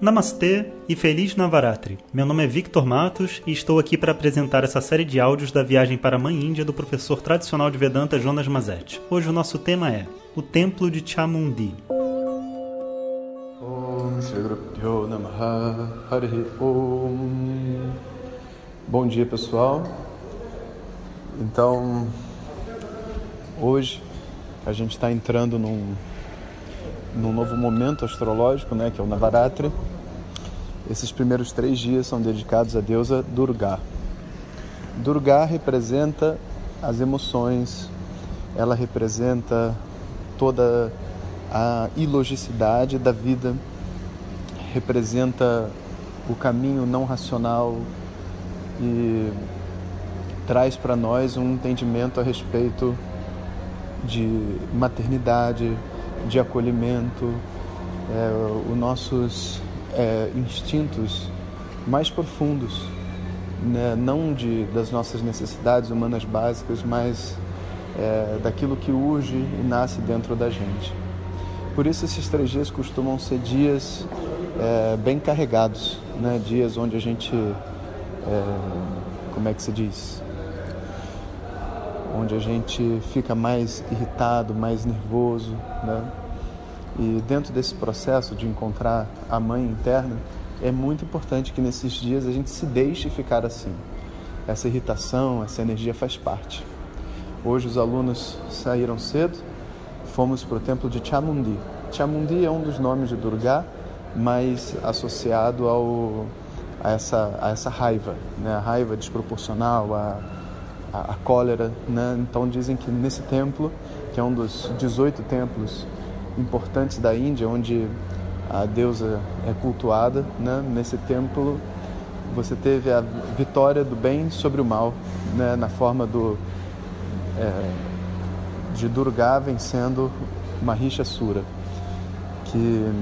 Namastê e Feliz Navaratri. Meu nome é Victor Matos e estou aqui para apresentar essa série de áudios da viagem para a Mãe Índia do professor tradicional de Vedanta Jonas Mazetti. Hoje o nosso tema é o Templo de Chamundi. Bom dia pessoal. Então, hoje a gente está entrando num num novo momento astrológico, né, que é o Navaratri. Esses primeiros três dias são dedicados à deusa Durga. Durga representa as emoções, ela representa toda a ilogicidade da vida, representa o caminho não racional e traz para nós um entendimento a respeito de maternidade, de acolhimento, é, os nossos é, instintos mais profundos, né? não de, das nossas necessidades humanas básicas, mas é, daquilo que urge e nasce dentro da gente. Por isso esses três dias costumam ser dias é, bem carregados, né? dias onde a gente, é, como é que se diz? onde a gente fica mais irritado, mais nervoso, né? E dentro desse processo de encontrar a mãe interna, é muito importante que nesses dias a gente se deixe ficar assim. Essa irritação, essa energia faz parte. Hoje os alunos saíram cedo, fomos para o templo de Chamundi. Chamundi é um dos nomes de Durga, mas associado ao, a, essa, a essa raiva, né? a raiva desproporcional, a a, a cólera. Né? Então dizem que nesse templo, que é um dos 18 templos importantes da Índia, onde a deusa é cultuada, né? nesse templo você teve a vitória do bem sobre o mal, né? na forma do é, de Durga vencendo Mahishasura, que,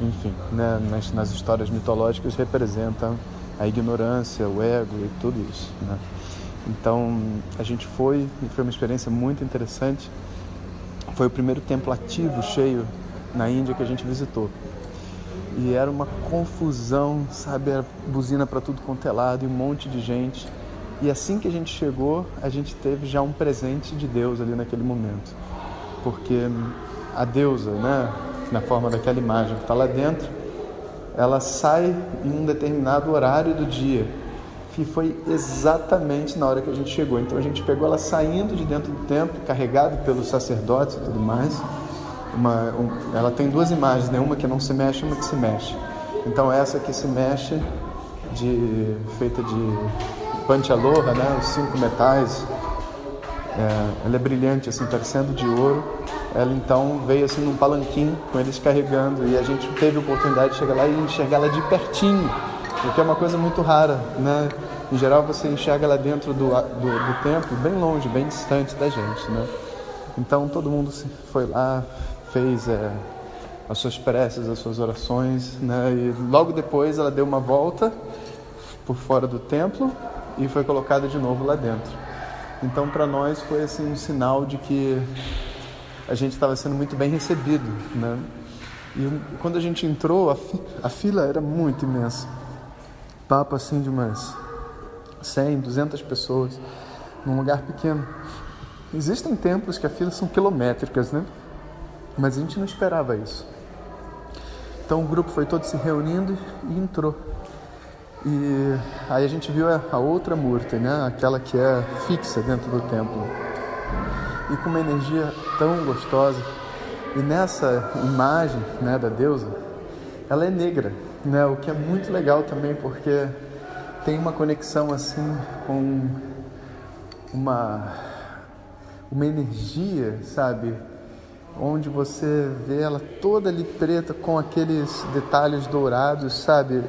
enfim, né? nas, nas histórias mitológicas representa a ignorância, o ego e tudo isso. Né? Então a gente foi e foi uma experiência muito interessante. Foi o primeiro templo ativo, cheio na Índia que a gente visitou. E era uma confusão, sabe? Era buzina para tudo quanto é lado e um monte de gente. E assim que a gente chegou, a gente teve já um presente de Deus ali naquele momento. Porque a deusa, né, na forma daquela imagem que está lá dentro, ela sai em um determinado horário do dia que foi exatamente na hora que a gente chegou. Então a gente pegou ela saindo de dentro do templo, carregado pelos sacerdotes e tudo mais. Uma, um, ela tem duas imagens, né? uma que não se mexe e uma que se mexe. Então essa que se mexe, de, feita de panchaloha, né? os cinco metais, é, ela é brilhante, assim, parecendo de ouro. Ela então veio assim num palanquim com eles carregando e a gente teve a oportunidade de chegar lá e enxergar ela de pertinho o que é uma coisa muito rara, né? Em geral você enxerga ela dentro do, do, do templo, bem longe, bem distante da gente, né? Então todo mundo foi lá, fez é, as suas preces, as suas orações, né? E logo depois ela deu uma volta por fora do templo e foi colocada de novo lá dentro. Então para nós foi assim um sinal de que a gente estava sendo muito bem recebido, né? E quando a gente entrou, a, fi a fila era muito imensa papo assim de umas 100, 200 pessoas num lugar pequeno. Existem templos que a fila são quilométricas, né? Mas a gente não esperava isso. Então o grupo foi todo se reunindo e entrou. E aí a gente viu a outra murta, né? Aquela que é fixa dentro do templo. E com uma energia tão gostosa. E nessa imagem, né, da deusa, ela é negra, né? O que é muito legal também porque tem uma conexão assim com uma uma energia, sabe? Onde você vê ela toda ali preta com aqueles detalhes dourados, sabe?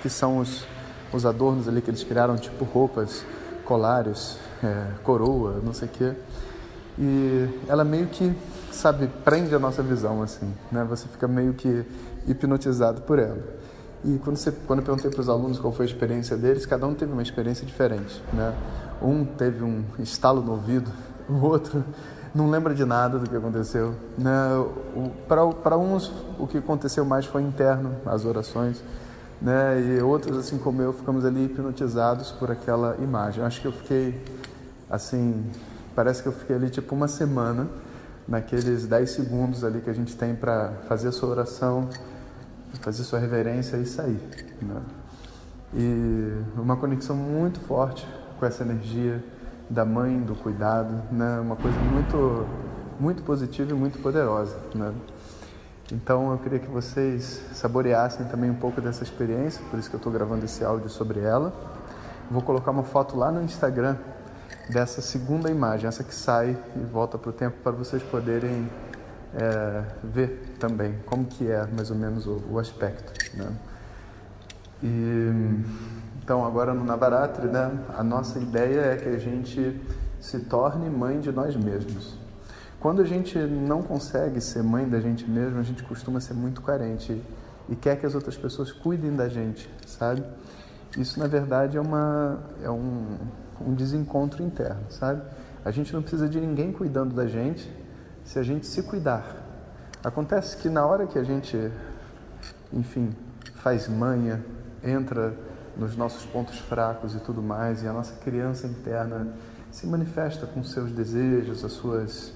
Que são os, os adornos ali que eles criaram, tipo roupas, colares, é, coroa, não sei o quê. E ela meio que, sabe, prende a nossa visão, assim, né? Você fica meio que hipnotizado por ela. E quando, você, quando eu perguntei para os alunos qual foi a experiência deles, cada um teve uma experiência diferente. Né? Um teve um estalo no ouvido, o outro não lembra de nada do que aconteceu. Né? Para uns, o que aconteceu mais foi interno, as orações. Né? E outros, assim como eu, ficamos ali hipnotizados por aquela imagem. Acho que eu fiquei, assim, parece que eu fiquei ali tipo uma semana, naqueles 10 segundos ali que a gente tem para fazer a sua oração, fazer sua reverência e sair. Né? E uma conexão muito forte com essa energia da mãe, do cuidado, né? Uma coisa muito, muito positiva e muito poderosa, né? Então eu queria que vocês saboreassem também um pouco dessa experiência, por isso que eu estou gravando esse áudio sobre ela. Vou colocar uma foto lá no Instagram dessa segunda imagem, essa que sai e volta para o tempo para vocês poderem é, ver também como que é mais ou menos o, o aspecto, né? E então, agora no Navaratri, né, a nossa ideia é que a gente se torne mãe de nós mesmos. Quando a gente não consegue ser mãe da gente mesmo, a gente costuma ser muito carente e quer que as outras pessoas cuidem da gente, sabe? Isso, na verdade, é, uma, é um, um desencontro interno, sabe? A gente não precisa de ninguém cuidando da gente se a gente se cuidar. Acontece que na hora que a gente, enfim, faz manha, entra nos nossos pontos fracos e tudo mais, e a nossa criança interna se manifesta com seus desejos, as suas,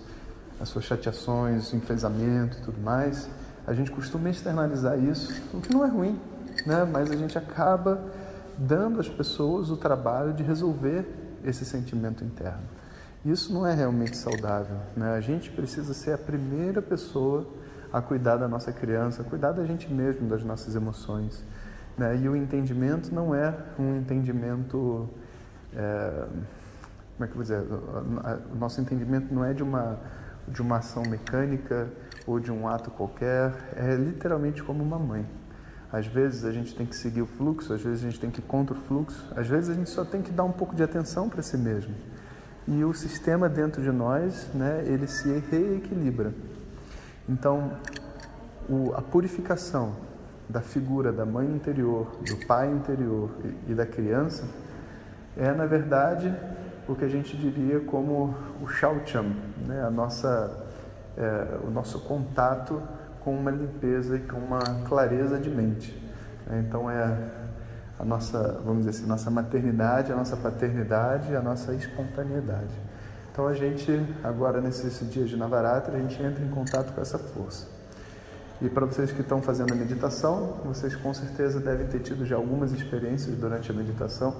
as suas chateações, enfesamento e tudo mais, a gente costuma externalizar isso, o que não é ruim, né? mas a gente acaba dando às pessoas o trabalho de resolver esse sentimento interno. Isso não é realmente saudável. Né? A gente precisa ser a primeira pessoa a cuidar da nossa criança, a cuidar da gente mesmo, das nossas emoções. Né? E o entendimento não é um entendimento. É, como é que eu vou dizer? O nosso entendimento não é de uma, de uma ação mecânica ou de um ato qualquer, é literalmente como uma mãe. Às vezes a gente tem que seguir o fluxo, às vezes a gente tem que ir contra o fluxo, às vezes a gente só tem que dar um pouco de atenção para si mesmo. E o sistema dentro de nós, né, ele se reequilibra. Então, o, a purificação da figura da mãe interior, do pai interior e, e da criança é, na verdade, o que a gente diria como o Shaucham, né? a nossa, é, o nosso contato com uma limpeza e com uma clareza de mente. Então é a nossa, vamos dizer assim, nossa maternidade, a nossa paternidade, a nossa espontaneidade. Então a gente, agora nesses dias de Navaratri, a gente entra em contato com essa força. E para vocês que estão fazendo a meditação, vocês com certeza devem ter tido já algumas experiências durante a meditação,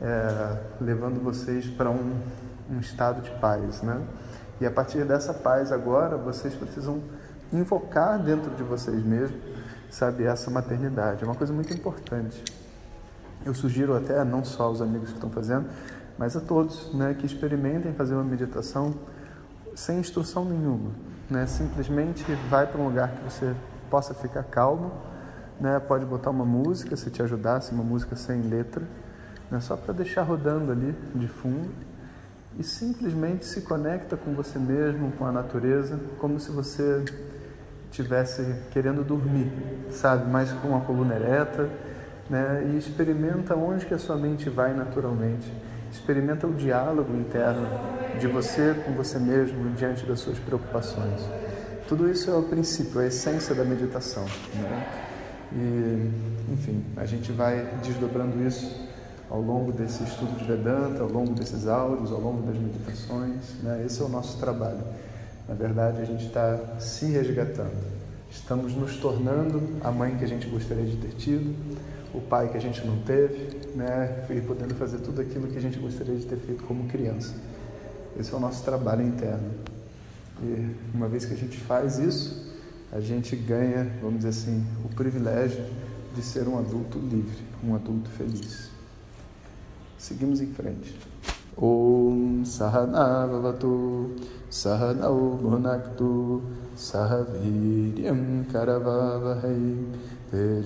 é, levando vocês para um, um estado de paz, né? E a partir dessa paz agora, vocês precisam invocar dentro de vocês mesmos, sabe, essa maternidade. É uma coisa muito importante. Eu sugiro até não só aos amigos que estão fazendo, mas a todos, né, que experimentem fazer uma meditação sem instrução nenhuma né? Simplesmente vai para um lugar que você possa ficar calmo, né? Pode botar uma música se te ajudasse, uma música sem letra, né? Só para deixar rodando ali de fundo e simplesmente se conecta com você mesmo, com a natureza, como se você tivesse querendo dormir, sabe? Mais com a coluna ereta, né? E experimenta onde que a sua mente vai naturalmente. Experimenta o diálogo interno de você com você mesmo diante das suas preocupações. Tudo isso é o princípio, a essência da meditação. Né? E, enfim, a gente vai desdobrando isso ao longo desse estudo de Vedanta, ao longo desses áudios, ao longo das meditações. Né? Esse é o nosso trabalho. Na verdade, a gente está se resgatando. Estamos nos tornando a mãe que a gente gostaria de ter tido, o pai que a gente não teve, né? e podendo fazer tudo aquilo que a gente gostaria de ter feito como criança. Esse é o nosso trabalho interno. E uma vez que a gente faz isso, a gente ganha, vamos dizer assim, o privilégio de ser um adulto livre, um adulto feliz. Seguimos em frente. Om Sahana Vavatu Sahanau Bhunaktu Sahaviryam Karavavahai